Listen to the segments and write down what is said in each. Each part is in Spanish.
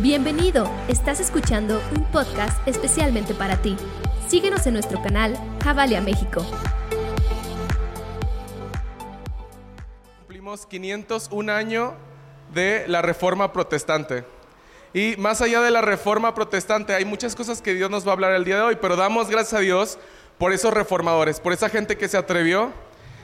Bienvenido, estás escuchando un podcast especialmente para ti. Síguenos en nuestro canal Javalia México. Cumplimos 501 año de la Reforma Protestante. Y más allá de la Reforma Protestante, hay muchas cosas que Dios nos va a hablar el día de hoy, pero damos gracias a Dios por esos reformadores, por esa gente que se atrevió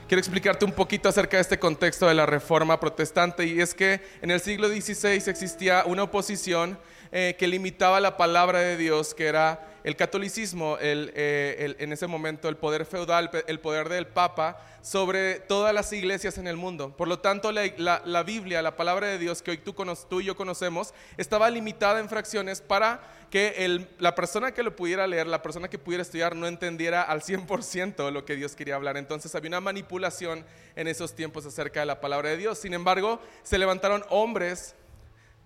quiero explicarte un poquito acerca de este contexto de la reforma protestante y es que en el siglo XVI existía una oposición eh, que limitaba la palabra de Dios, que era el catolicismo, eh, en ese momento el poder feudal, el poder del Papa sobre todas las iglesias en el mundo. Por lo tanto, la, Biblia, la palabra de Dios que hoy tú, tú, y yo conocemos, estaba limitada en fracciones para que la persona que lo pudiera leer, la persona que pudiera estudiar, no entendiera al 100% lo que Dios quería hablar. Entonces había una manipulación en esos tiempos acerca de la palabra de Dios. Sin embargo, se levantaron hombres,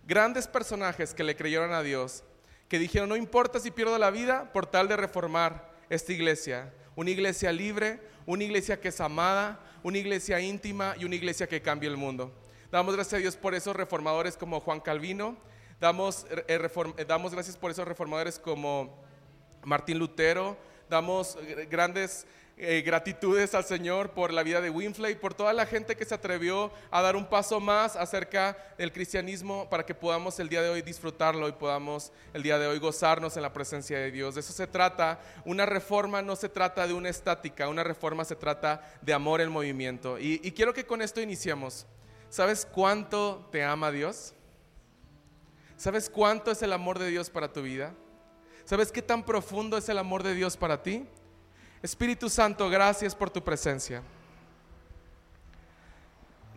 grandes personajes que le creyeron a Dios que dijeron, no importa si pierdo la vida por tal de reformar esta iglesia. Una iglesia libre, una iglesia que es amada, una iglesia íntima y una iglesia que cambia el mundo. Damos gracias a Dios por esos reformadores como Juan Calvino, damos, eh, eh, damos gracias por esos reformadores como Martín Lutero, damos grandes eh, gratitudes al Señor por la vida de Winfley, por toda la gente que se atrevió a dar un paso más acerca del cristianismo para que podamos el día de hoy disfrutarlo y podamos el día de hoy gozarnos en la presencia de Dios. De eso se trata. Una reforma no se trata de una estática, una reforma se trata de amor en movimiento. Y, y quiero que con esto iniciemos. ¿Sabes cuánto te ama Dios? ¿Sabes cuánto es el amor de Dios para tu vida? ¿Sabes qué tan profundo es el amor de Dios para ti? Espíritu Santo, gracias por tu presencia.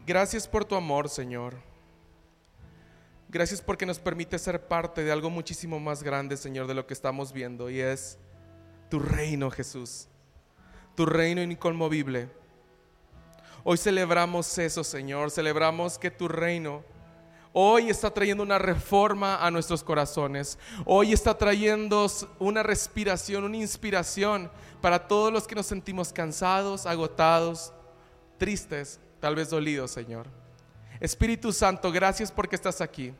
Gracias por tu amor, Señor. Gracias porque nos permite ser parte de algo muchísimo más grande, Señor, de lo que estamos viendo, y es tu reino, Jesús. Tu reino inconmovible. Hoy celebramos eso, Señor. Celebramos que tu reino hoy está trayendo una reforma a nuestros corazones. Hoy está trayendo una respiración, una inspiración para todos los que nos sentimos cansados, agotados, tristes, tal vez dolidos, Señor. Espíritu Santo, gracias porque estás aquí,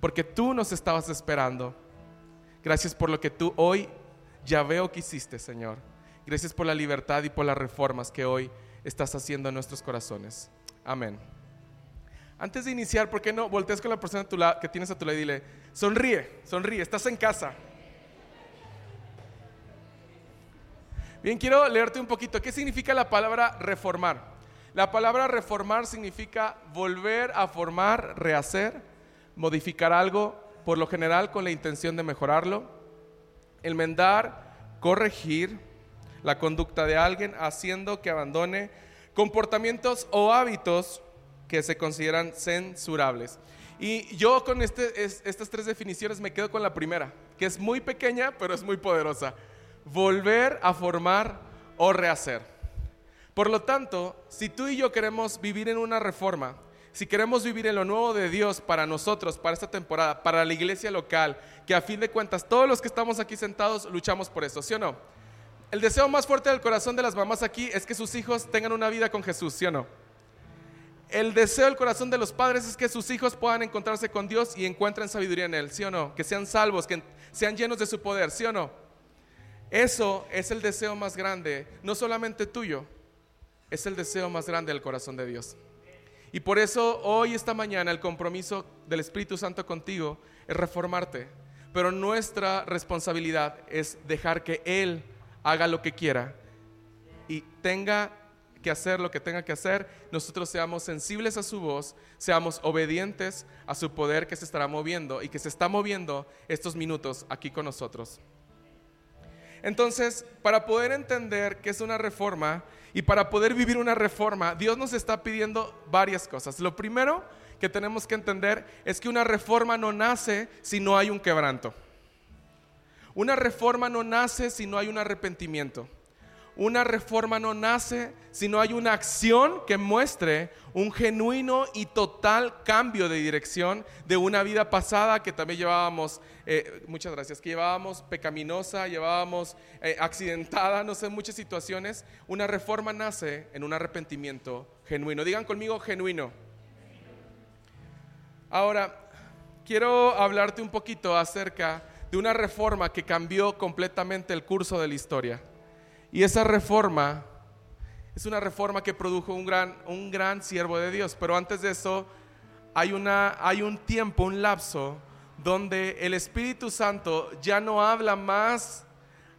porque tú nos estabas esperando. Gracias por lo que tú hoy ya veo que hiciste, Señor. Gracias por la libertad y por las reformas que hoy estás haciendo en nuestros corazones. Amén. Antes de iniciar, ¿por qué no volteas con la persona que tienes a tu lado y dile, sonríe, sonríe, estás en casa? Bien, quiero leerte un poquito. ¿Qué significa la palabra reformar? La palabra reformar significa volver a formar, rehacer, modificar algo, por lo general con la intención de mejorarlo, enmendar, corregir la conducta de alguien, haciendo que abandone comportamientos o hábitos que se consideran censurables. Y yo con este, estas tres definiciones me quedo con la primera, que es muy pequeña, pero es muy poderosa. Volver a formar o rehacer. Por lo tanto, si tú y yo queremos vivir en una reforma, si queremos vivir en lo nuevo de Dios para nosotros, para esta temporada, para la iglesia local, que a fin de cuentas todos los que estamos aquí sentados luchamos por eso, ¿sí o no? El deseo más fuerte del corazón de las mamás aquí es que sus hijos tengan una vida con Jesús, ¿sí o no? El deseo del corazón de los padres es que sus hijos puedan encontrarse con Dios y encuentren sabiduría en Él, ¿sí o no? Que sean salvos, que sean llenos de su poder, ¿sí o no? Eso es el deseo más grande, no solamente tuyo, es el deseo más grande del corazón de Dios. Y por eso hoy, esta mañana, el compromiso del Espíritu Santo contigo es reformarte. Pero nuestra responsabilidad es dejar que Él haga lo que quiera y tenga que hacer lo que tenga que hacer, nosotros seamos sensibles a su voz, seamos obedientes a su poder que se estará moviendo y que se está moviendo estos minutos aquí con nosotros. Entonces, para poder entender qué es una reforma y para poder vivir una reforma, Dios nos está pidiendo varias cosas. Lo primero que tenemos que entender es que una reforma no nace si no hay un quebranto. Una reforma no nace si no hay un arrepentimiento. Una reforma no nace si no hay una acción que muestre un genuino y total cambio de dirección de una vida pasada que también llevábamos, eh, muchas gracias, que llevábamos pecaminosa, llevábamos eh, accidentada, no sé, muchas situaciones. Una reforma nace en un arrepentimiento genuino. Digan conmigo genuino. Ahora, quiero hablarte un poquito acerca de una reforma que cambió completamente el curso de la historia. Y esa reforma es una reforma que produjo un gran, un gran siervo de Dios. Pero antes de eso, hay, una, hay un tiempo, un lapso, donde el Espíritu Santo ya no habla más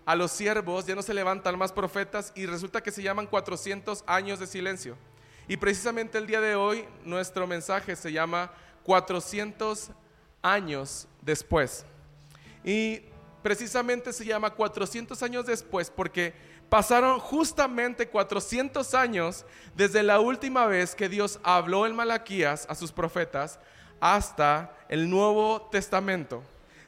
a los siervos, ya no se levantan más profetas y resulta que se llaman 400 años de silencio. Y precisamente el día de hoy nuestro mensaje se llama 400 años después. Y precisamente se llama 400 años después porque pasaron justamente 400 años desde la última vez que Dios habló en Malaquías a sus profetas hasta el Nuevo Testamento.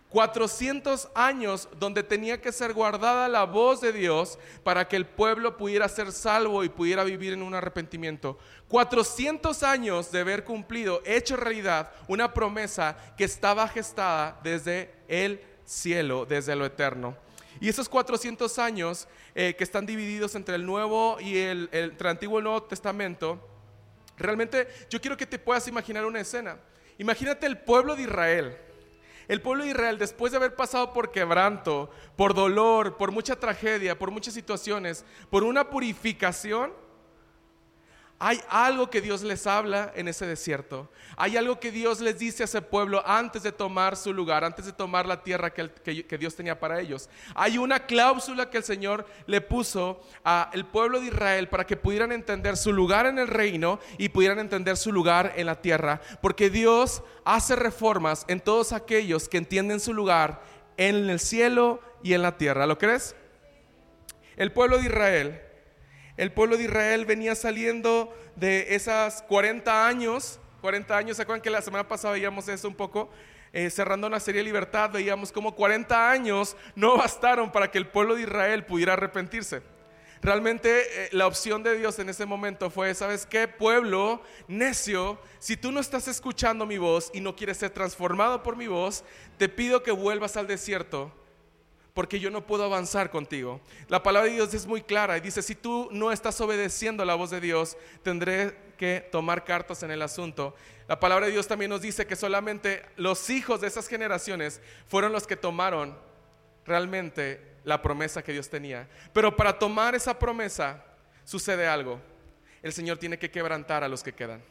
400 años donde tenía que ser guardada la voz de Dios para que el pueblo pudiera ser salvo y pudiera vivir en un arrepentimiento. 400 años de haber cumplido, hecho realidad, una promesa que estaba gestada desde el cielo, desde lo eterno. Y esos 400 años eh, que están divididos entre el Nuevo y el, entre el Antiguo y el Nuevo Testamento, realmente yo quiero que te puedas imaginar una escena. Imagínate el pueblo de Israel el pueblo de Israel, después de haber pasado por quebranto, por dolor, por mucha tragedia, por muchas situaciones, por una purificación, hay algo que Dios les habla en ese desierto. Hay algo que Dios les dice a ese pueblo antes de tomar su lugar, antes de tomar la tierra que, Dios tenía para ellos. Hay una cláusula que el Señor le puso al pueblo de Israel para que pudieran entender su lugar en el reino y pudieran entender su lugar en la tierra. Porque Dios hace reformas en todos aquellos que entienden su lugar en el cielo y en la tierra. ¿Lo crees? El pueblo de Israel el pueblo de Israel venía saliendo de esas 40 años, 40 años, ¿se acuerdan que la semana pasada veíamos eso un poco? Eh, cerrando una serie de libertad, veíamos como 40 años no bastaron para que el pueblo de Israel pudiera arrepentirse. Realmente eh, la opción de Dios en ese momento fue, ¿sabes qué? Pueblo necio, si tú no estás escuchando mi voz y no quieres ser transformado por mi voz, te pido que vuelvas al desierto porque yo no puedo avanzar contigo. La palabra de Dios es muy clara y dice, si tú no estás obedeciendo la voz de Dios, tendré que tomar cartas en el asunto. La palabra de Dios también nos dice que solamente los hijos de esas generaciones fueron los que tomaron realmente la promesa que Dios tenía. Pero para tomar esa promesa sucede algo. El Señor tiene que quebrantar a los que quedan.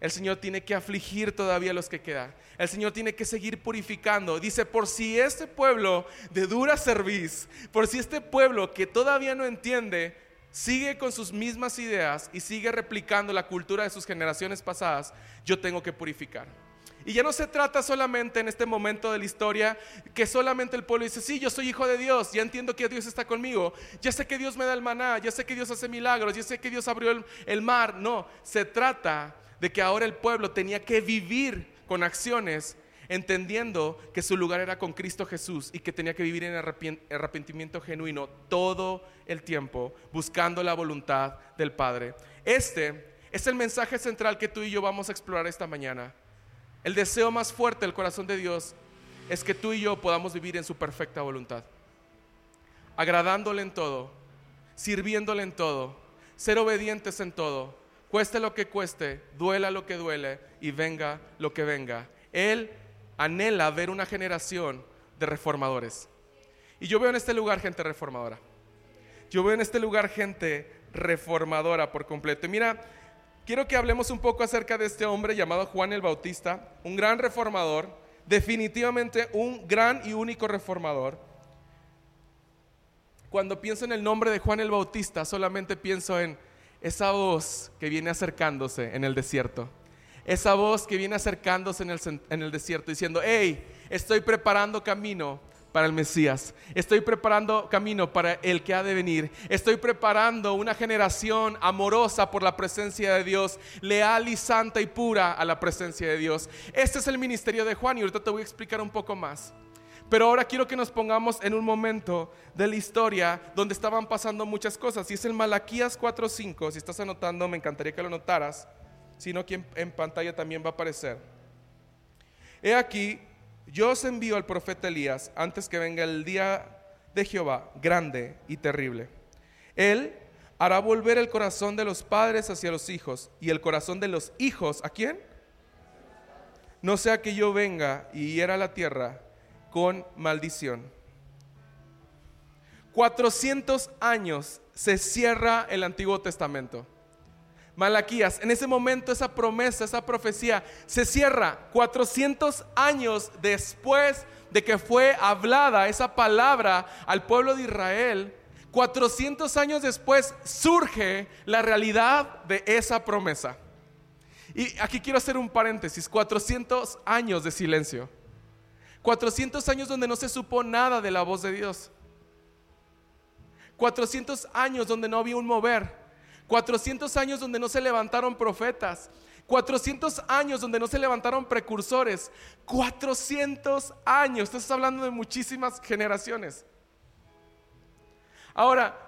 El Señor tiene que afligir todavía a los que quedan. El Señor tiene que seguir purificando. Dice, por si este pueblo de dura cerviz, por si este pueblo que todavía no entiende, sigue con sus mismas ideas y sigue replicando la cultura de sus generaciones pasadas, yo tengo que purificar. Y ya no se trata solamente en este momento de la historia que solamente el pueblo dice, sí, yo soy hijo de Dios, ya entiendo que Dios está conmigo, ya sé que Dios me da el maná, ya sé que Dios hace milagros, ya sé que Dios abrió el, el mar. No, se trata de que ahora el pueblo tenía que vivir con acciones, entendiendo que su lugar era con Cristo Jesús y que tenía que vivir en arrepentimiento genuino todo el tiempo, buscando la voluntad del Padre. Este es el mensaje central que tú y yo vamos a explorar esta mañana. El deseo más fuerte del corazón de Dios es que tú y yo podamos vivir en su perfecta voluntad, agradándole en todo, sirviéndole en todo, ser obedientes en todo cueste lo que cueste, duela lo que duele y venga lo que venga. Él anhela ver una generación de reformadores. Y yo veo en este lugar gente reformadora. Yo veo en este lugar gente reformadora por completo. Y mira, quiero que hablemos un poco acerca de este hombre llamado Juan el Bautista, un gran reformador, definitivamente un gran y único reformador. Cuando pienso en el nombre de Juan el Bautista, solamente pienso en esa voz que viene acercándose en el desierto. Esa voz que viene acercándose en el, en el desierto diciendo, hey, estoy preparando camino para el Mesías. Estoy preparando camino para el que ha de venir. Estoy preparando una generación amorosa por la presencia de Dios, leal y santa y pura a la presencia de Dios. Este es el ministerio de Juan y ahorita te voy a explicar un poco más. Pero ahora quiero que nos pongamos en un momento de la historia donde estaban pasando muchas cosas. Y es el Malaquías 4.5. Si estás anotando, me encantaría que lo notaras. Sino que en, pantalla también va a aparecer. He aquí, yo os envío al profeta Elías antes que venga el día de Jehová, grande y terrible. Él hará volver el corazón de los padres hacia los hijos y el corazón de los hijos, ¿a quién? no sea que yo venga y hiera la tierra con maldición. 400 años se cierra el Antiguo Testamento. Malaquías, en ese momento esa promesa, esa profecía se cierra 400 años después de que fue hablada esa palabra al pueblo de Israel. 400 años después surge la realidad de esa promesa. Y aquí quiero hacer un paréntesis, 400 años de silencio. 400 años donde no se supo nada de la voz de Dios. 400 años donde no había un mover. 400 años donde no se levantaron profetas. 400 años donde no se levantaron precursores. 400 años. Estás hablando de muchísimas generaciones. Ahora,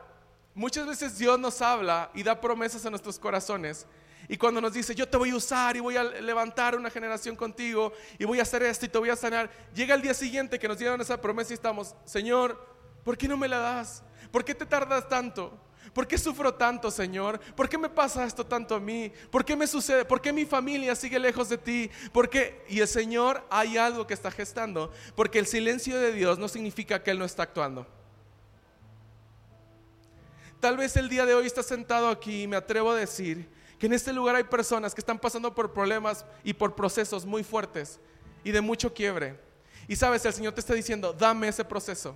muchas veces Dios nos habla y da promesas a nuestros corazones y cuando nos dice, yo te voy a usar y voy a levantar una generación contigo y voy a hacer esto y te voy a sanar, llega el día siguiente que nos dieron esa promesa y estamos, Señor, ¿por qué no me la das? ¿Por qué te tardas tanto? ¿Por qué sufro tanto, Señor? ¿Por qué me pasa esto tanto a mí? ¿Por qué me sucede? ¿Por qué mi familia sigue lejos de ti? ¿Por qué? Y el Señor hay algo que está gestando, porque el silencio de Dios no significa que Él no está actuando. Tal vez el día de hoy estás sentado aquí y me atrevo a decir que en este lugar hay personas que están pasando por problemas y por procesos muy fuertes y de mucho quiebre. Y sabes, el Señor te está diciendo, dame ese proceso.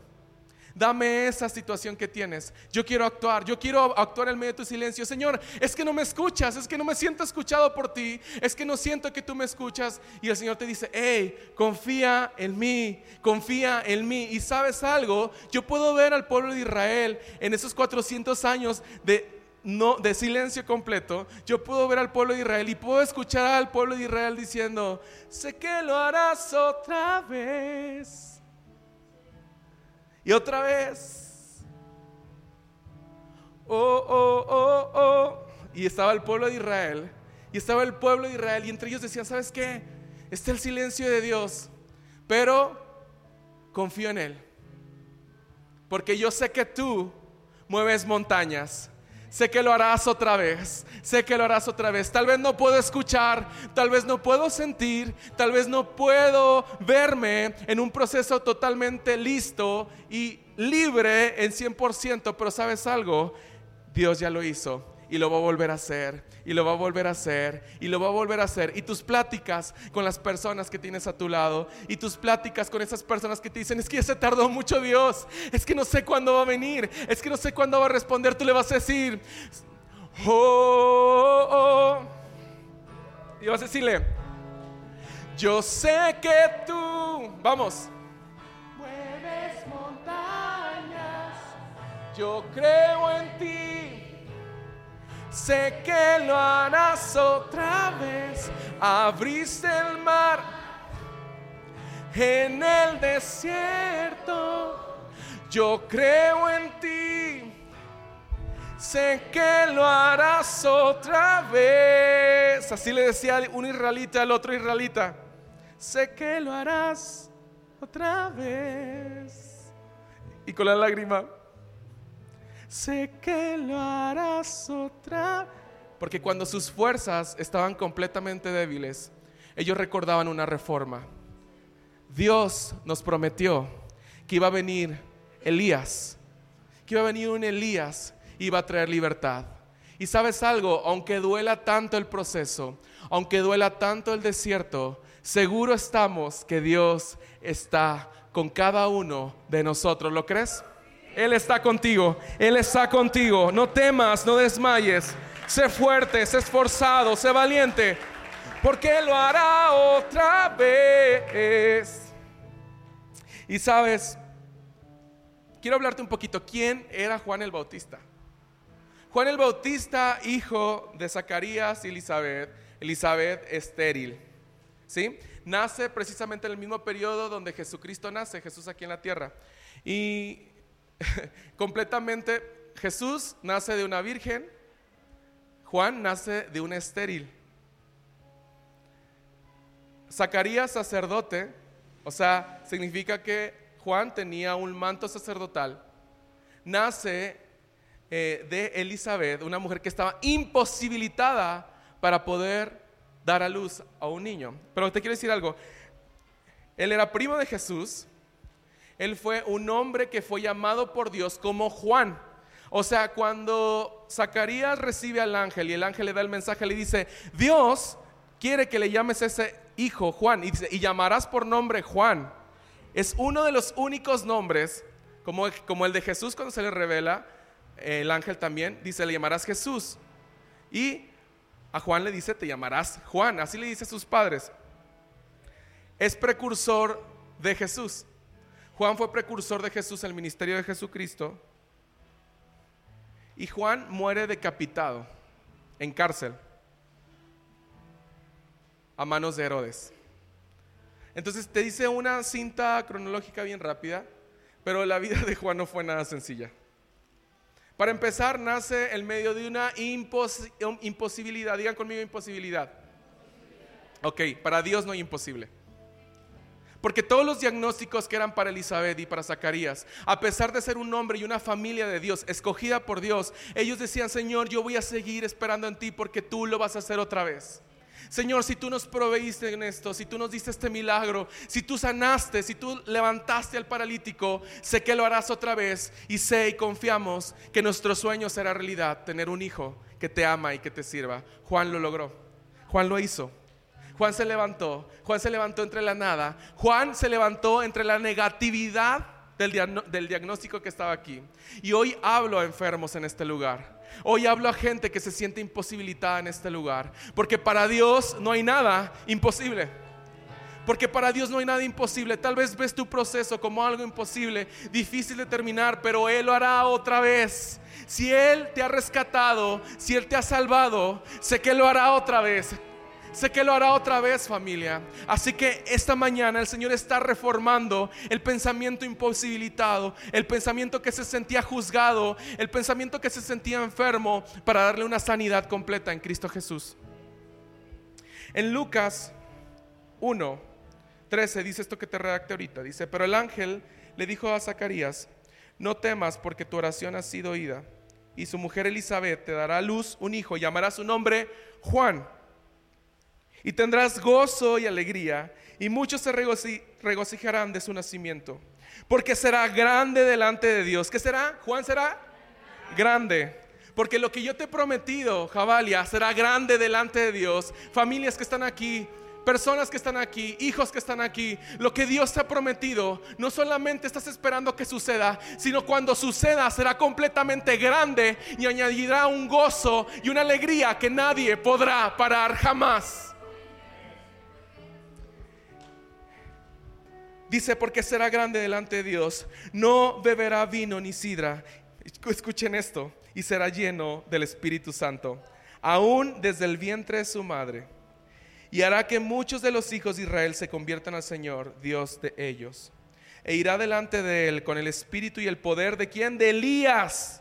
Dame esa situación que tienes. Yo quiero actuar. Yo quiero actuar en medio de tu silencio. Señor, es que no me escuchas. Es que no me siento escuchado por ti. Es que no siento que tú me escuchas. Y el Señor te dice, hey, confía en mí. Confía en mí. Y sabes algo, yo puedo ver al pueblo de Israel en esos 400 años de no, de silencio completo, yo puedo ver al pueblo de Israel y puedo escuchar al pueblo de Israel diciendo, sé que lo harás otra vez. Y otra vez. Oh, oh, oh, oh. Y estaba el pueblo de Israel. Y estaba el pueblo de Israel. Y entre ellos decían, ¿sabes qué? Está el silencio de Dios. Pero confío en Él. Porque yo sé que tú mueves montañas. Sé que lo harás otra vez. Sé que lo harás otra vez. Tal vez no puedo escuchar, tal vez no puedo sentir, tal vez no puedo verme en un proceso totalmente listo y libre en 100%, pero sabes algo, Dios ya lo hizo y lo va a volver a hacer, y lo va a volver a hacer, y lo va a volver a hacer. Y tus pláticas con las personas que tienes a tu lado, y tus pláticas con esas personas que te dicen, es que ya se tardó mucho Dios, es que no sé cuándo va a venir, es que no sé cuándo va a responder, tú le vas a decir, oh, oh. Y vas a decirle, yo sé que tú, vamos, mueves montañas, yo creo en ti sé que lo harás otra vez. Abriste el mar en el desierto. Yo creo en ti. Sé que lo harás otra vez. Así le decía un israelita al otro israelita. Sé que lo harás otra vez. Y con la lágrima sé que lo harás otra. Porque cuando sus fuerzas estaban completamente débiles, ellos recordaban una reforma. Dios nos prometió que iba a venir Elías, que iba a venir un Elías y iba a traer libertad. Y sabes algo, aunque duela tanto el proceso, aunque duela tanto el desierto, seguro estamos que Dios está con cada uno de nosotros. ¿Lo crees? Él está contigo, Él está contigo. No temas, no desmayes. Sé fuerte, sé esforzado, sé valiente, porque Él lo hará otra vez. Y sabes, quiero hablarte un poquito. ¿Quién era Juan el Bautista? Juan el Bautista, hijo de Zacarías y Elizabeth, Elizabeth estéril. ¿Sí? Nace precisamente en el mismo periodo donde Jesucristo nace, Jesús aquí en la tierra. Y completamente, Jesús nace de una virgen, Juan nace de un estéril. Zacarías sacerdote, o sea, significa que Juan tenía un manto sacerdotal, nace eh, de Elizabeth, una mujer que estaba imposibilitada para poder dar a luz a un niño. Pero te quiero decir algo, él era primo de Jesús, él fue un hombre que fue llamado por Dios como Juan. O sea, cuando Zacarías recibe al ángel y el ángel le da el mensaje, le dice, Dios quiere que le llames ese hijo Juan y, dice, y llamarás por nombre Juan. Es uno de los únicos nombres, como, como el de Jesús cuando se le revela, el ángel también dice, le llamarás Jesús. Y a Juan le dice, te llamarás Juan. Así le dice a sus padres. Es precursor de Jesús. Juan fue precursor de Jesús en el ministerio de Jesucristo. Y Juan muere decapitado en cárcel a manos de Herodes. Entonces te dice una cinta cronológica bien rápida, pero la vida de Juan no fue nada sencilla. Para empezar, nace en medio de una imposibilidad. Digan conmigo imposibilidad. Ok, para Dios no hay imposible. Porque todos los diagnósticos que eran para Elizabeth y para Zacarías, a pesar de ser un hombre y una familia de Dios, escogida por Dios, ellos decían, Señor, yo voy a seguir esperando en ti porque tú lo vas a hacer otra vez. Señor, si tú nos proveíste en esto, si tú nos diste este milagro, si tú sanaste, si tú levantaste al paralítico, sé que lo harás otra vez y sé y confiamos que nuestro sueño será realidad, tener un hijo que te ama y que te sirva. Juan lo logró, Juan lo hizo. Juan se levantó, Juan se levantó entre la nada, Juan se levantó entre la negatividad del, diagnóstico que estaba aquí. Y hoy hablo a enfermos en este lugar. Hoy hablo a gente que se siente imposibilitada en este lugar. Porque para Dios no hay nada imposible. Porque para Dios no hay nada imposible. Tal vez ves tu proceso como algo imposible, difícil de terminar, pero Él lo hará otra vez. Si Él te ha rescatado, si Él te ha salvado, sé que lo hará otra vez. Sé que lo hará otra vez familia. Así que esta mañana el Señor está reformando el pensamiento imposibilitado, el pensamiento que se sentía juzgado, el pensamiento que se sentía enfermo para darle una sanidad completa en Cristo Jesús. En Lucas 1, 13 dice esto que te redacte ahorita. Dice, pero el ángel le dijo a Zacarías, no temas porque tu oración ha sido oída. Y su mujer Elizabeth te dará a luz un hijo, llamará su nombre Juan y tendrás gozo y alegría, y muchos se regocijarán de su nacimiento, porque será grande delante de Dios. ¿Qué será? Juan será grande. Porque lo que yo te he prometido, Javalia, será grande delante de Dios. Familias que están aquí, personas que están aquí, hijos que están aquí, lo que Dios te ha prometido, no solamente estás esperando que suceda, sino cuando suceda será completamente grande y añadirá un gozo y una alegría que nadie podrá parar jamás. Dice, porque será grande delante de Dios. No beberá vino ni sidra. Escuchen esto. Y será lleno del Espíritu Santo. Aún desde el vientre de su madre. Y hará que muchos de los hijos de Israel se conviertan al Señor, Dios de ellos. E irá delante de él con el espíritu y el poder de quien? De Elías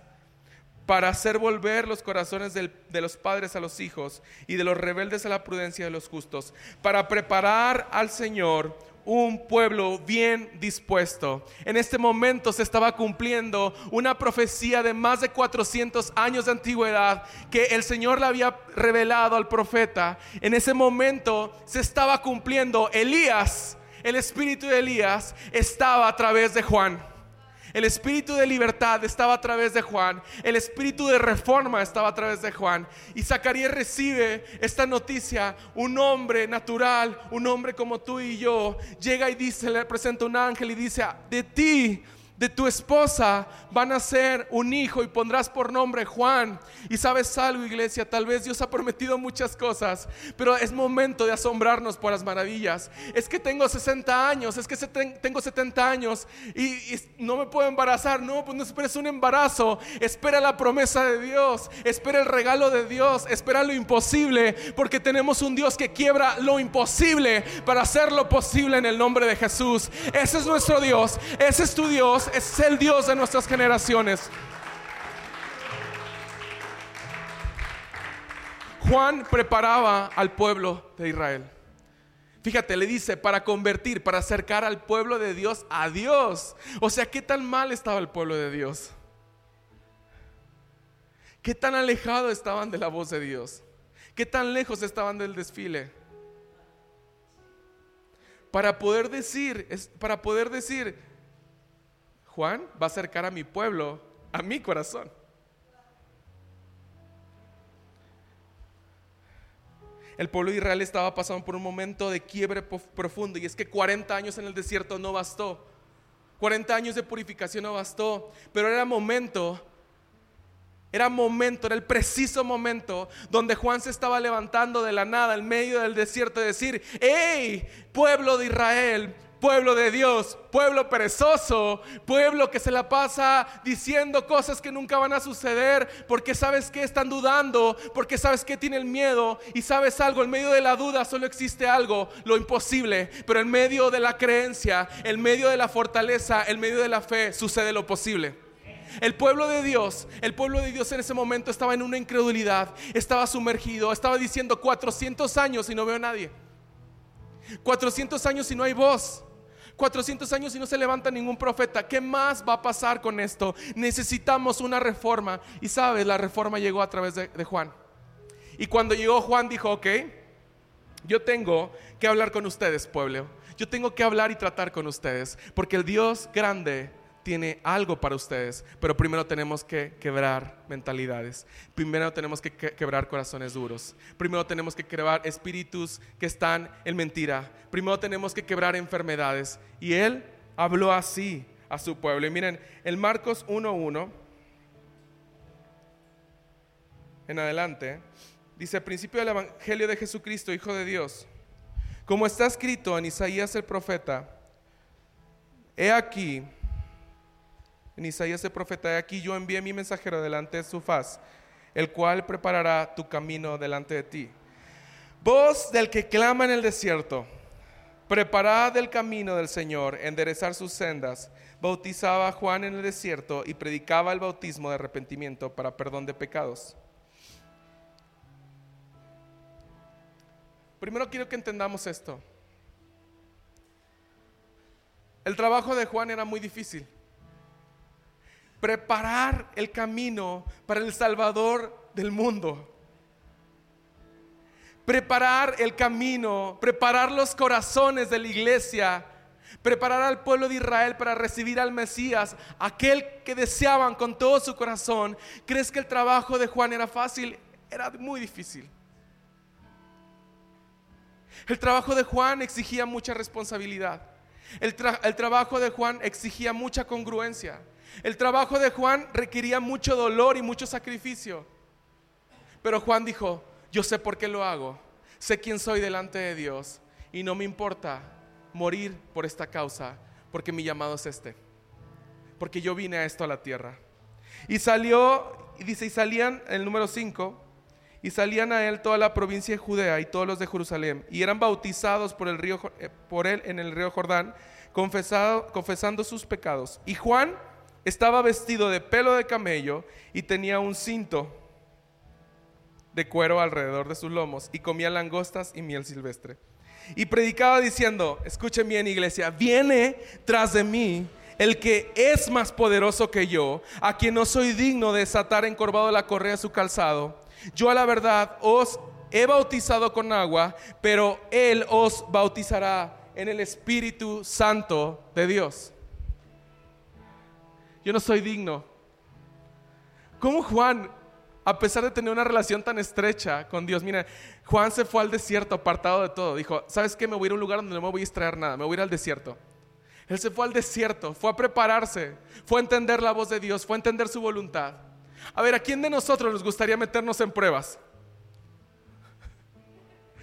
para hacer volver los corazones de los padres a los hijos y de los rebeldes a la prudencia de los justos, para preparar al Señor un pueblo bien dispuesto. En este momento se estaba cumpliendo una profecía de más de 400 años de antigüedad que el Señor le había revelado al profeta. En ese momento se estaba cumpliendo Elías, el espíritu de Elías estaba a través de Juan. El espíritu de libertad estaba a través de Juan. El espíritu de reforma estaba a través de Juan. Y Zacarías recibe esta noticia. Un hombre natural, un hombre como tú y yo, llega y dice, le presenta un ángel y dice, de ti de tu esposa van a ser un hijo y pondrás por nombre Juan. Y sabes algo, iglesia, tal vez Dios ha prometido muchas cosas, pero es momento de asombrarnos por las maravillas. Es que tengo 60 años, es que tengo 70 años y, no me puedo embarazar. No, pues no esperes un embarazo. Espera la promesa de Dios, espera el regalo de Dios, espera lo imposible, porque tenemos un Dios que quiebra lo imposible para hacer lo posible en el nombre de Jesús. Ese es nuestro Dios, ese es tu Dios es el Dios de nuestras generaciones. Juan preparaba al pueblo de Israel. Fíjate, le dice, para convertir, para acercar al pueblo de Dios a Dios. O sea, ¿qué tan mal estaba el pueblo de Dios? ¿Qué tan alejado estaban de la voz de Dios? ¿Qué tan lejos estaban del desfile? para poder decir, para poder decir, Juan va a acercar a mi pueblo, a mi corazón. El pueblo de Israel estaba pasando por un momento de quiebre profundo y es que 40 años en el desierto no bastó. 40 años de purificación no bastó, pero era momento era momento, era el preciso momento donde Juan se estaba levantando de la nada en medio del desierto y decir, hey, pueblo de Israel, pueblo de Dios, pueblo perezoso, pueblo que se la pasa diciendo cosas que nunca van a suceder, porque sabes que están dudando, porque sabes que tienen miedo y sabes algo, en medio de la duda solo existe algo, lo imposible, pero en medio de la creencia, en medio de la fortaleza, en medio de la fe, sucede lo posible. El pueblo de Dios, el pueblo de Dios en ese momento estaba en una incredulidad, estaba sumergido, estaba diciendo 400 años y no veo a nadie. 400 años y no hay voz. 400 años y no se levanta ningún profeta. ¿Qué más va a pasar con esto? Necesitamos una reforma. Y sabes, la reforma llegó a través de, Juan. Y cuando llegó Juan dijo, ok, yo tengo que hablar con ustedes, pueblo. Yo tengo que hablar y tratar con ustedes. Porque el Dios grande tiene algo para ustedes, pero primero tenemos que quebrar mentalidades, primero tenemos que quebrar corazones duros, primero tenemos que quebrar espíritus que están en mentira, primero tenemos que quebrar enfermedades. Y él habló así a su pueblo. Y miren, el Marcos 1.1, en adelante, dice, principio del Evangelio de Jesucristo, Hijo de Dios, como está escrito en Isaías el profeta, he aquí, en Isaías el profeta, aquí yo envié mi mensajero delante de su faz, el cual preparará tu camino delante de ti. Voz del que clama en el desierto, preparad el camino del Señor, enderezar sus sendas. Bautizaba a Juan en el desierto y predicaba el bautismo de arrepentimiento para perdón de pecados. Primero quiero que entendamos esto. El trabajo de Juan era muy difícil preparar el camino para el Salvador del mundo. Preparar el camino, preparar los corazones de la iglesia, preparar al pueblo de Israel para recibir al Mesías, aquel que deseaban con todo su corazón. ¿Crees que el trabajo de Juan era fácil? Era muy difícil. El trabajo de Juan exigía mucha responsabilidad. El, trabajo de Juan exigía mucha congruencia. El trabajo de Juan requería mucho dolor y mucho sacrificio. Pero Juan dijo, yo sé por qué lo hago, sé quién soy delante de Dios y no me importa morir por esta causa, porque mi llamado es este, porque yo vine a esto a la tierra. Y salió, y dice, y salían, el número 5, y salían a él toda la provincia de Judea y todos los de Jerusalén, y eran bautizados por, el río, eh, por él en el río Jordán, confesando sus pecados. Y Juan estaba vestido de pelo de camello y tenía un cinto de cuero alrededor de sus lomos y comía langostas y miel silvestre. Y predicaba diciendo, escuchen bien iglesia, viene tras de mí el que es más poderoso que yo, a quien no soy digno de desatar encorvado la correa de su calzado. Yo a la verdad os he bautizado con agua, pero él os bautizará en el Espíritu Santo de Dios. Yo no soy digno. ¿Cómo Juan, a pesar de tener una relación tan estrecha con Dios, mira, Juan se fue al desierto apartado de todo. Dijo, ¿sabes qué? Me voy a ir a un lugar donde no me voy a extraer nada, me voy a ir al desierto. Él se fue al desierto, fue a prepararse, fue a entender la voz de Dios, fue a entender su voluntad. A ver, ¿a quién de nosotros nos gustaría meternos en pruebas?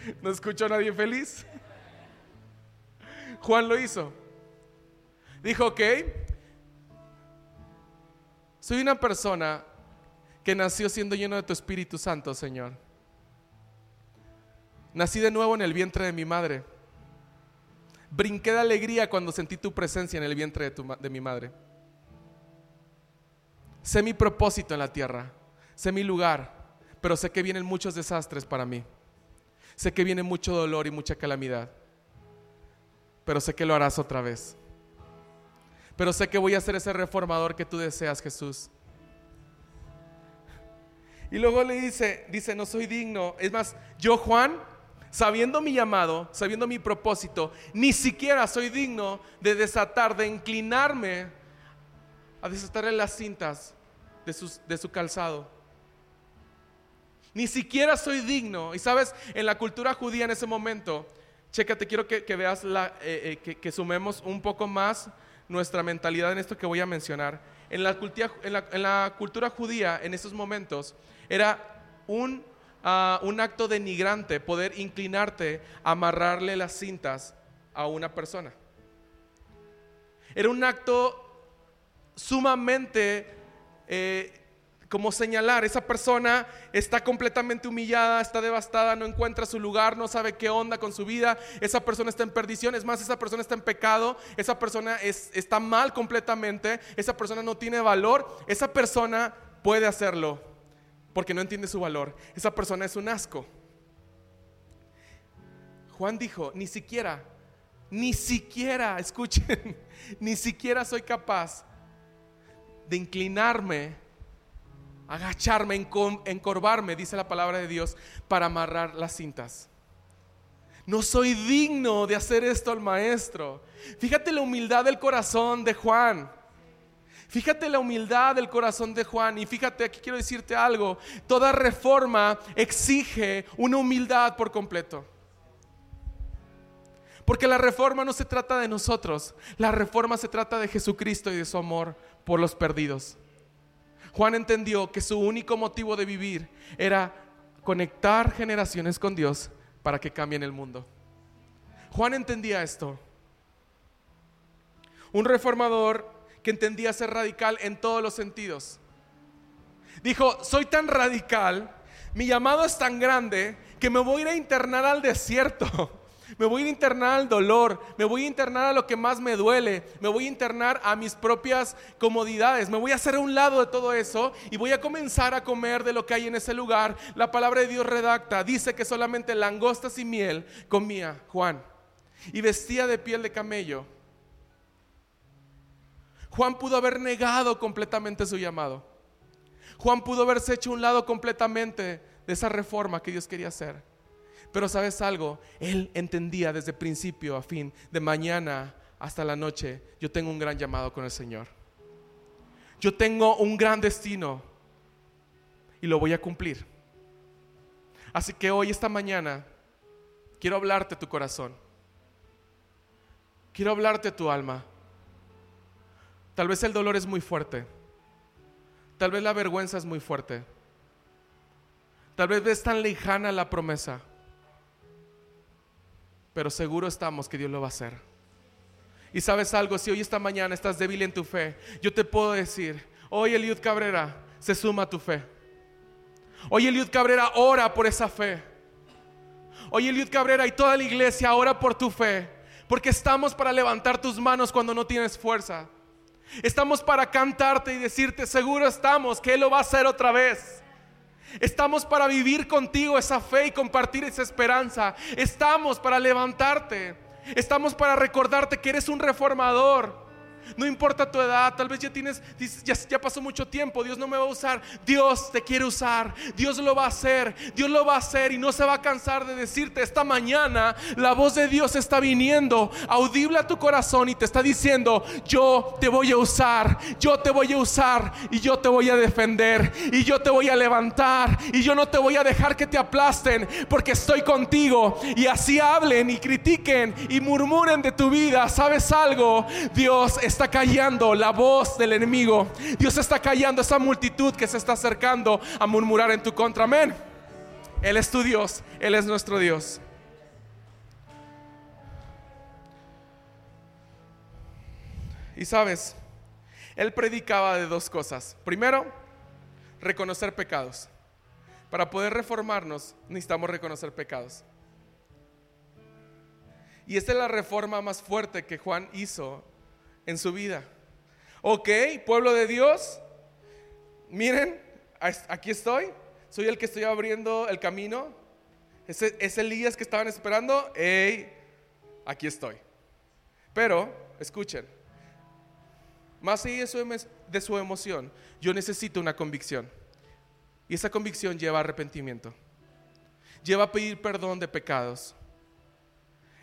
¿No escuchó a nadie feliz? Juan lo hizo. Dijo, ok, soy una persona que nació siendo lleno de tu Espíritu Santo, Señor. Nací de nuevo en el vientre de mi madre. Brinqué de alegría cuando sentí tu presencia en el vientre de, de mi madre. Sé mi propósito en la tierra, sé mi lugar, pero sé que vienen muchos desastres para mí. Sé que viene mucho dolor y mucha calamidad, pero sé que lo harás otra vez pero sé que voy a ser ese reformador que tú deseas, Jesús. Y luego le dice, dice, no soy digno. Es más, yo Juan sabiendo mi llamado, sabiendo mi propósito, ni siquiera soy digno de desatar, de inclinarme a desatarle las cintas de, de su calzado. Ni siquiera soy digno. Y sabes, en la cultura judía en ese momento, chécate, quiero que, veas, la, eh, eh, que, sumemos un poco más nuestra mentalidad en esto que voy a mencionar. En la, cultura judía, en esos momentos, era un, ah, un acto denigrante poder inclinarte a amarrarle las cintas a una persona. Era un acto sumamente eh, como señalar, esa persona está completamente humillada, está devastada, no encuentra su lugar, no sabe qué onda con su vida, esa persona está en perdición, es más, esa persona está en pecado, esa persona está mal completamente, esa persona no tiene valor, esa persona puede hacerlo porque no entiende su valor, esa persona es un asco. Juan dijo, ni siquiera, ni siquiera, escuchen, ni siquiera soy capaz de inclinarme, agacharme, encorvarme, dice la palabra de Dios, para amarrar las cintas. No soy digno de hacer esto al maestro. Fíjate la humildad del corazón de Juan. Fíjate la humildad del corazón de Juan y fíjate, aquí quiero decirte algo, toda reforma exige una humildad por completo. Porque la reforma no se trata de nosotros, la reforma se trata de Jesucristo y de su amor por los perdidos. Juan entendió que su único motivo de vivir era conectar generaciones con Dios para que cambien el mundo. Juan entendía esto. Un reformador que entendía ser radical en todos los sentidos. Dijo, soy tan radical, mi llamado es tan grande que me voy a ir a internar al desierto. Me voy a internar al dolor, me voy a internar a lo que más me duele, me voy a internar a mis propias comodidades, me voy a hacer a un lado de todo eso y voy a comenzar a comer de lo que hay en ese lugar. La palabra de Dios redacta, dice que solamente langostas y miel comía Juan y vestía de piel de camello. Juan pudo haber negado completamente su llamado. Juan pudo haberse hecho un lado completamente de esa reforma que Dios quería hacer. Pero sabes algo, él entendía desde principio a fin, de mañana hasta la noche, yo tengo un gran llamado con el Señor. Yo tengo un gran destino y lo voy a cumplir. Así que hoy, esta mañana, quiero hablarte tu corazón. Quiero hablarte tu alma. Tal vez el dolor es muy fuerte. Tal vez la vergüenza es muy fuerte. Tal vez ves tan lejana la promesa pero seguro estamos que Dios lo va a hacer. Y sabes algo, si hoy esta mañana estás débil en tu fe, yo te puedo decir, hoy Eliud Cabrera se suma a tu fe. Hoy Eliud Cabrera ora por esa fe. Hoy Eliud Cabrera y toda la iglesia ora por tu fe, porque estamos para levantar tus manos cuando no tienes fuerza. Estamos para cantarte y decirte, seguro estamos que Él lo va a hacer otra vez. Estamos para vivir contigo esa fe y compartir esa esperanza. Estamos para levantarte. Estamos para recordarte que eres un reformador no importa tu edad, tal vez ya tienes, ya, pasó mucho tiempo, Dios no me va a usar. Dios te quiere usar, Dios lo va a hacer, Dios lo va a hacer y no se va a cansar de decirte esta mañana, la voz de Dios está viniendo. Audible a tu corazón y te está diciendo, yo te voy a usar, yo te voy a usar y yo te voy a defender. Y yo te voy a levantar. Y yo no te voy a dejar que te aplasten porque estoy contigo. Y así hablen y critiquen y murmuren de tu vida. ¿Sabes algo? Dios está está callando la voz del enemigo. Dios está callando esa multitud que se está acercando a murmurar en tu contra. Amén. Él es tu Dios, Él es nuestro Dios. Y sabes, Él predicaba de dos cosas. Primero, reconocer pecados. Para poder reformarnos necesitamos reconocer pecados. Y esta es la reforma más fuerte que Juan hizo en su vida. Ok, pueblo de Dios, miren, aquí estoy, soy el que estoy abriendo el camino. Ese, es Elías que estaban esperando, hey, aquí estoy. Pero, escuchen, más allá de su, de su emoción, yo necesito una convicción. Y esa convicción lleva arrepentimiento. lleva a pedir perdón de pecados.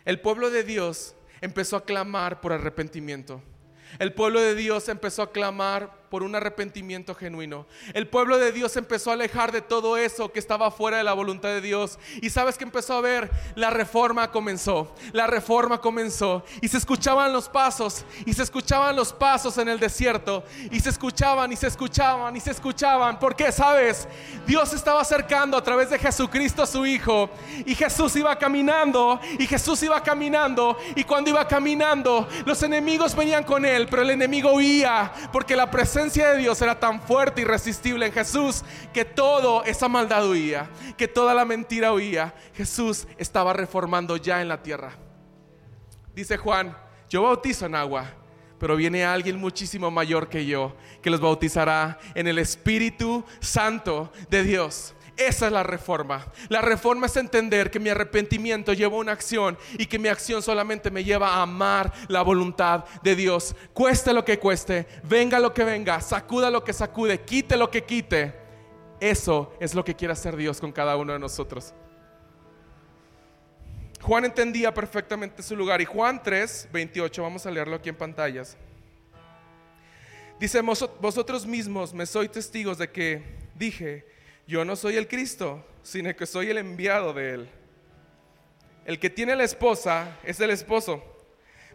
El pueblo de Dios empezó a clamar por arrepentimiento. El pueblo de Dios empezó a clamar por un arrepentimiento genuino. El pueblo de Dios empezó a alejar de todo eso que estaba fuera de la voluntad de Dios. Y sabes que empezó a ver, la reforma comenzó, la reforma comenzó. Y se escuchaban los pasos, y se escuchaban los pasos en el desierto. Y se escuchaban, y se escuchaban, y se escuchaban. Porque, sabes, Dios estaba acercando a través de Jesucristo su Hijo. Y Jesús iba caminando, y Jesús iba caminando. Y cuando iba caminando, los enemigos venían con él, pero el enemigo huía porque la presencia presencia de Dios era tan fuerte y irresistible en Jesús que toda esa maldad huía, que toda la mentira huía. Jesús estaba reformando ya en la tierra. Dice Juan, yo bautizo en agua, pero viene alguien muchísimo mayor que yo, que los bautizará en el Espíritu Santo de Dios. Esa es la reforma. La reforma es entender que mi arrepentimiento lleva una acción y que mi acción solamente me lleva a amar la voluntad de Dios. Cueste lo que cueste, venga lo que venga, sacuda lo que sacude, quite lo que quite. Eso es lo que quiere hacer Dios con cada uno de nosotros. Juan entendía perfectamente su lugar y Juan 3, 28, vamos a leerlo aquí en pantallas. Dice, vosotros mismos me sois testigos de que dije, yo no soy el Cristo, sino que soy el enviado de Él. El que tiene la esposa es el esposo,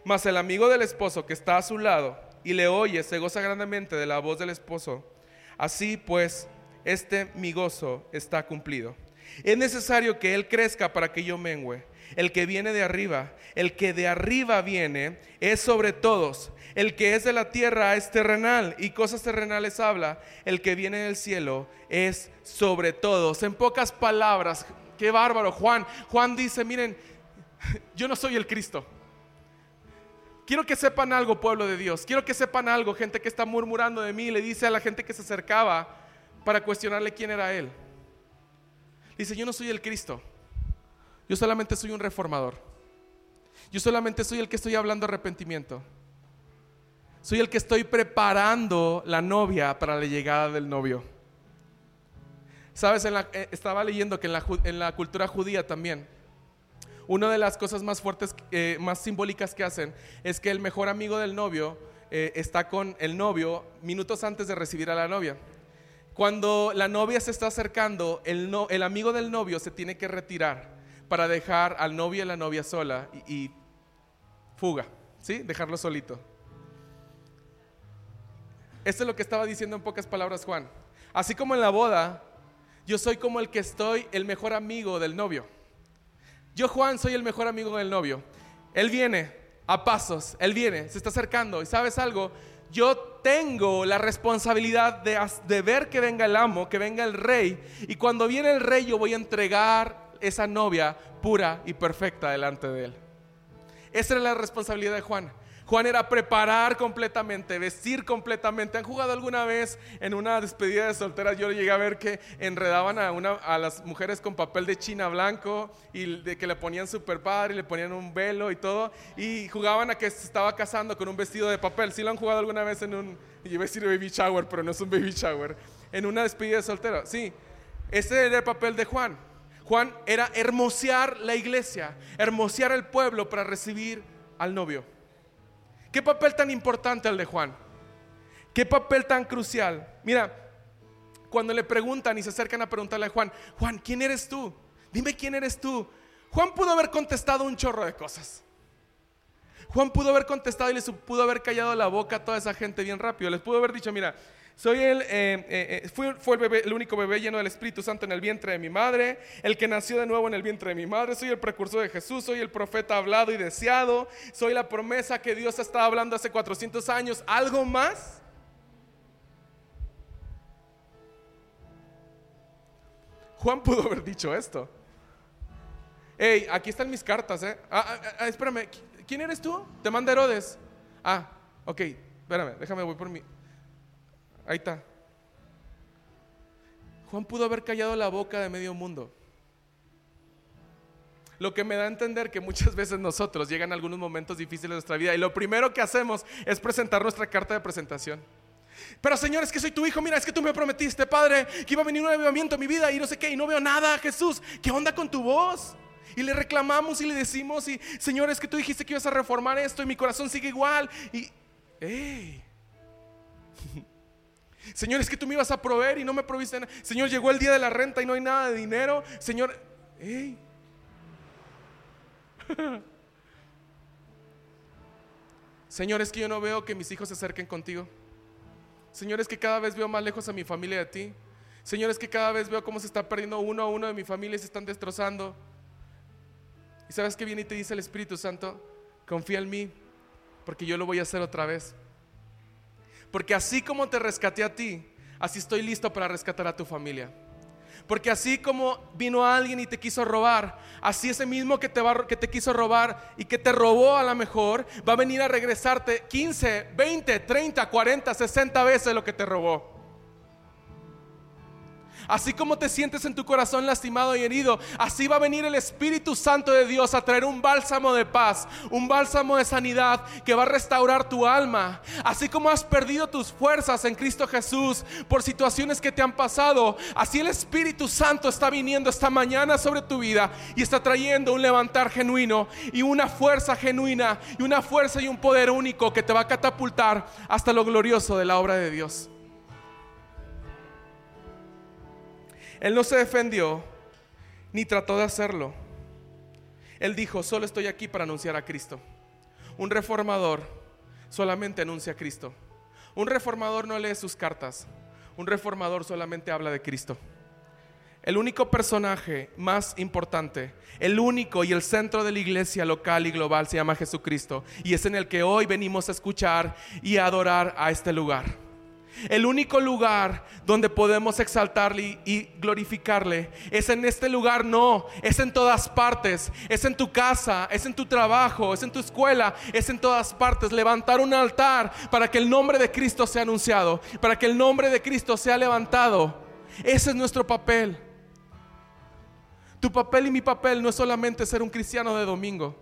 mas el amigo del esposo que está a su lado y le oye se goza grandemente de la voz del esposo. Así pues, este mi gozo está cumplido. Es necesario que Él crezca para que yo mengüe. El que viene de arriba, el que de arriba viene, es sobre todos. El que es de la tierra es terrenal y cosas terrenales habla. El que viene del cielo es sobre todos. En pocas palabras, qué bárbaro. Juan, Juan dice, miren, yo no soy el Cristo. Quiero que sepan algo, pueblo de Dios. Quiero que sepan algo, gente que está murmurando de mí. Le dice a la gente que se acercaba para cuestionarle quién era él. Dice, yo no soy el Cristo. Yo solamente soy un reformador. Yo solamente soy el que estoy hablando arrepentimiento. Soy el que estoy preparando la novia para la llegada del novio. Sabes, eh, estaba leyendo que en la, cultura judía también, una de las cosas más fuertes, eh, más simbólicas que hacen, es que el mejor amigo del novio eh, está con el novio minutos antes de recibir a la novia. Cuando la novia se está acercando, el, amigo del novio se tiene que retirar para dejar al novio y la novia sola y fuga, ¿sí? Dejarlo solito. Esto es lo que estaba diciendo en pocas palabras Juan. Así como en la boda, yo soy como el que estoy el mejor amigo del novio. Yo, Juan, soy el mejor amigo del novio. Él viene a pasos, él viene, se está acercando. ¿Y sabes algo? Yo tengo la responsabilidad de, de ver que venga el amo, que venga el rey. Y cuando viene el rey, yo voy a entregar esa novia pura y perfecta delante de él. Esa era la responsabilidad de Juan. Juan era preparar completamente, vestir completamente. ¿Han jugado alguna vez en una despedida de solteras? Yo llegué a ver que enredaban a, las mujeres con papel de china blanco y de que le ponían super padre y le ponían un velo y todo. Y jugaban a que se estaba casando con un vestido de papel. ¿Sí lo han jugado alguna vez en un, yo iba a decir baby shower, pero no es un baby shower, en una despedida de soltera? Sí, ese era el papel de Juan. Juan era hermosear la iglesia, hermosear el pueblo para recibir al novio. ¿Qué papel tan importante el de Juan? ¿Qué papel tan crucial? Mira, cuando le preguntan y se acercan a preguntarle a Juan, Juan, ¿quién eres tú? Dime quién eres tú. Juan pudo haber contestado un chorro de cosas. Juan pudo haber contestado y les pudo haber callado la boca a toda esa gente bien rápido. Les pudo haber dicho, mira, soy el, eh, eh, eh, fue, el, bebé, el único bebé lleno del Espíritu Santo en el vientre de mi madre, el que nació de nuevo en el vientre de mi madre, soy el precursor de Jesús, soy el profeta hablado y deseado, soy la promesa que Dios estaba hablando hace 400 años. ¿Algo más? Juan pudo haber dicho esto. Hey, aquí están mis cartas, ¿eh? Ah, ah, ah, espérame, ¿quién eres tú? Te manda Herodes. Ah, ok, espérame, déjame, voy por mi... Ahí está. Juan pudo haber callado la boca de medio mundo. Lo que me da a entender que muchas veces nosotros llegan algunos momentos difíciles de nuestra vida y lo primero que hacemos es presentar nuestra carta de presentación. Pero Señor, es que soy tu hijo, mira, es que tú me prometiste, Padre, que iba a venir un avivamiento a mi vida y no sé qué, y no veo nada, Jesús. ¿Qué onda con tu voz? Y le reclamamos y le decimos, y Señor, es que tú dijiste que ibas a reformar esto y mi corazón sigue igual. Y. Señor, es que tú me ibas a proveer y no me proviste nada. Señor, llegó el día de la renta y no hay nada de dinero. Señor. Señor, es que yo no veo que mis hijos se acerquen contigo. Señor, es que cada vez veo más lejos a mi familia de ti. Señor, es que cada vez veo cómo se está perdiendo uno a uno de mi familia y se están destrozando. ¿Y sabes qué viene y te dice el Espíritu Santo? Confía en mí, porque yo lo voy a hacer otra vez. Porque así como te rescaté a ti, así estoy listo para rescatar a tu familia. Porque así como vino alguien y te quiso robar, así ese mismo que te, va, que te quiso robar y que te robó a lo mejor, va a venir a regresarte 15, 20, 30, 40, 60 veces lo que te robó. Así como te sientes en tu corazón lastimado y herido, así va a venir el Espíritu Santo de Dios a traer un bálsamo de paz, un bálsamo de sanidad que va a restaurar tu alma. Así como has perdido tus fuerzas en Cristo Jesús por situaciones que te han pasado, así el Espíritu Santo está viniendo esta mañana sobre tu vida y está trayendo un levantar genuino y una fuerza genuina y una fuerza y un poder único que te va a catapultar hasta lo glorioso de la obra de Dios. Él no se defendió ni trató de hacerlo. Él dijo, solo estoy aquí para anunciar a Cristo. Un reformador solamente anuncia a Cristo. Un reformador no lee sus cartas. Un reformador solamente habla de Cristo. El único personaje más importante, el único y el centro de la iglesia local y global se llama Jesucristo. Y es en el que hoy venimos a escuchar y adorar a este lugar. El único lugar donde podemos exaltarle y glorificarle es en este lugar, no, es en todas partes, es en tu casa, es en tu trabajo, es en tu escuela, es en todas partes. Levantar un altar para que el nombre de Cristo sea anunciado, para que el nombre de Cristo sea levantado. Ese es nuestro papel. Tu papel y mi papel no es solamente ser un cristiano de domingo.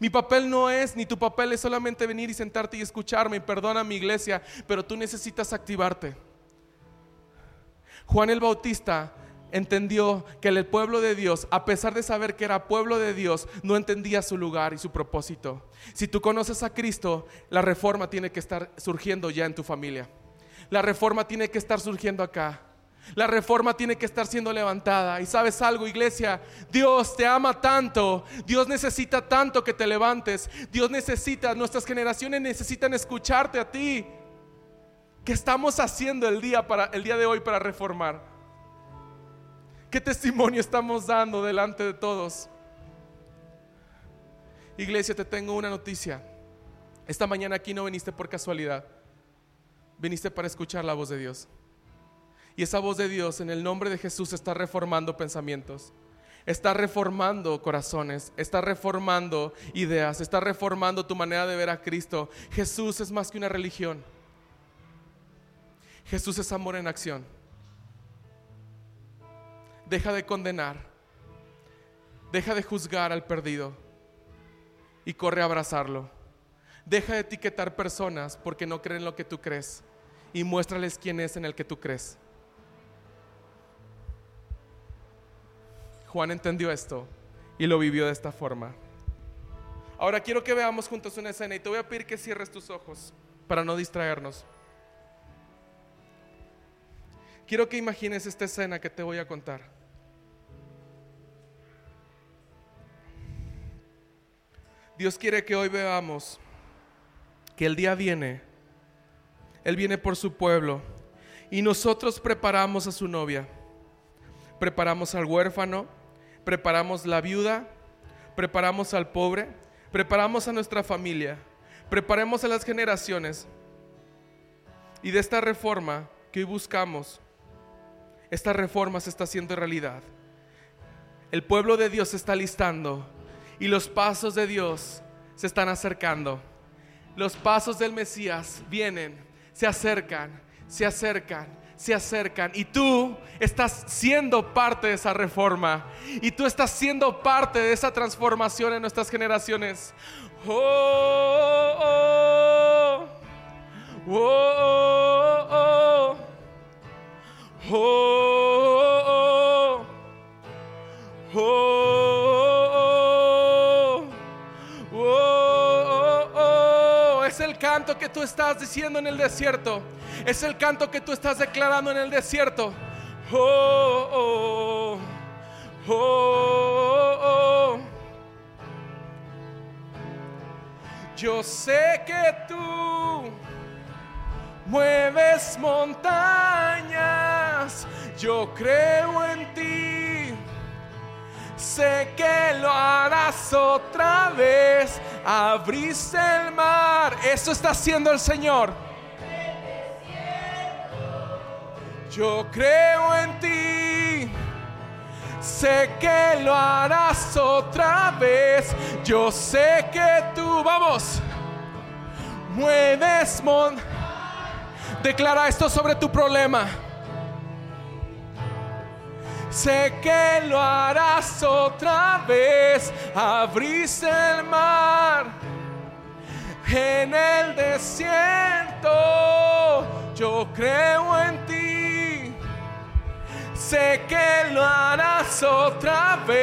Mi papel no es, ni tu papel es solamente venir y sentarte y escucharme y perdona mi iglesia, pero tú necesitas activarte. Juan el Bautista entendió que el pueblo de Dios, a pesar de saber que era pueblo de Dios, no entendía su lugar y su propósito. Si tú conoces a Cristo, la reforma tiene que estar surgiendo ya en tu familia. La reforma tiene que estar surgiendo acá. La reforma tiene que estar siendo levantada. Y sabes algo, iglesia, Dios te ama tanto, Dios necesita tanto que te levantes, Dios necesita, nuestras generaciones necesitan escucharte a ti. ¿Qué estamos haciendo el día, para, el día de hoy para reformar? ¿Qué testimonio estamos dando delante de todos? Iglesia, te tengo una noticia. Esta mañana aquí no viniste por casualidad. Viniste para escuchar la voz de Dios. Y esa voz de Dios en el nombre de Jesús está reformando pensamientos, está reformando corazones, está reformando ideas, está reformando tu manera de ver a Cristo. Jesús es más que una religión. Jesús es amor en acción. Deja de condenar. Deja de juzgar al perdido y corre a abrazarlo. Deja de etiquetar personas porque no creen lo que tú crees y muéstrales quién es en el que tú crees. Juan entendió esto y lo vivió de esta forma. Ahora quiero que veamos juntos una escena y te voy a pedir que cierres tus ojos para no distraernos. Quiero que imagines esta escena que te voy a contar. Dios quiere que hoy veamos que el día viene, Él viene por su pueblo y nosotros preparamos a su novia, preparamos al huérfano, preparamos la viuda, preparamos al pobre, preparamos a nuestra familia, preparemos a las generaciones. Y de esta reforma que hoy buscamos, esta reforma se está haciendo realidad. El pueblo de Dios se está listando y los pasos de Dios se están acercando. Los pasos del Mesías vienen, se acercan, se acercan se acercan y tú estás siendo parte de esa reforma y tú estás siendo parte de esa transformación en nuestras generaciones. Oh, oh, Oh, canto que tú estás diciendo en el desierto. Es el canto que tú estás declarando en el desierto. Oh, oh, oh, oh. Yo sé que tú mueves montañas. Yo creo en ti. Sé que lo harás otra vez. Abriste el mar. Eso está haciendo el Señor. Yo creo en ti. Sé que lo harás otra vez. Yo sé que tú, vamos, mueves mon. Declara esto sobre tu problema. Sé que lo harás otra vez. Abriste el mar en el desierto. Yo creo en ti. Sé que lo harás otra vez.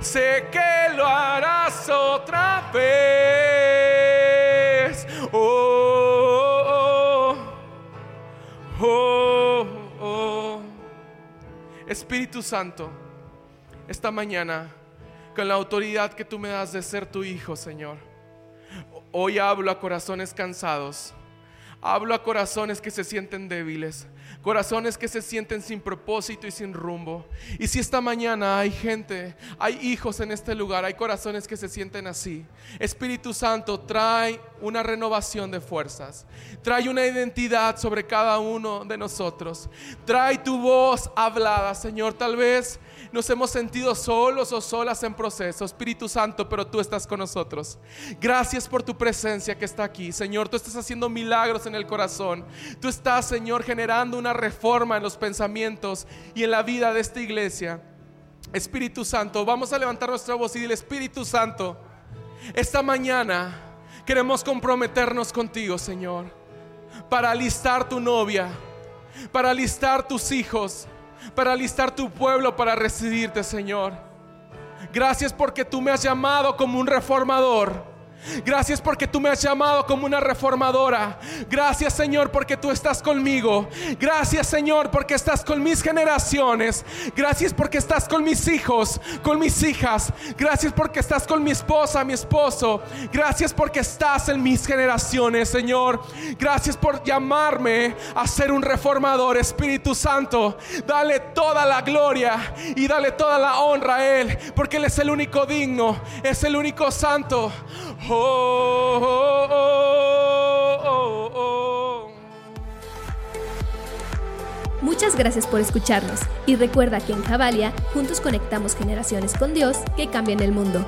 Sé que lo harás otra vez. Espíritu Santo, esta mañana, con la autoridad que tú me das de ser tu hijo, Señor, hoy hablo a corazones cansados. Hablo a corazones que se sienten débiles, corazones que se sienten sin propósito y sin rumbo. Y si esta mañana hay gente, hay hijos en este lugar, hay corazones que se sienten así. Espíritu Santo trae una renovación de fuerzas, trae una identidad sobre cada uno de nosotros. Trae tu voz hablada, Señor. Tal vez nos hemos sentido solos o solas en proceso, Espíritu Santo, pero tú estás con nosotros. Gracias por tu presencia que está aquí, Señor. Tú estás haciendo milagros en el corazón. Tú estás, Señor, generando una reforma en los pensamientos y en la vida de esta iglesia. Espíritu Santo, vamos a levantar nuestra voz y dile, Espíritu Santo, esta mañana queremos comprometernos contigo, Señor, para alistar tu novia, para alistar tus hijos para alistar tu pueblo para recibirte, Señor. Gracias porque tú me has llamado como un reformador. Gracias porque tú me has llamado como una reformadora. Gracias Señor porque tú estás conmigo. Gracias Señor porque estás con mis generaciones. Gracias porque estás con mis hijos, con mis hijas. Gracias porque estás con mi esposa, mi esposo. Gracias porque estás en mis generaciones, Señor. Gracias por llamarme a ser un reformador, Espíritu Santo. Dale toda la gloria y dale toda la honra a Él, porque Él es el único digno, es el único santo. Oh, Muchas gracias por escucharnos y recuerda que en Javalia juntos conectamos generaciones con Dios que cambian el mundo.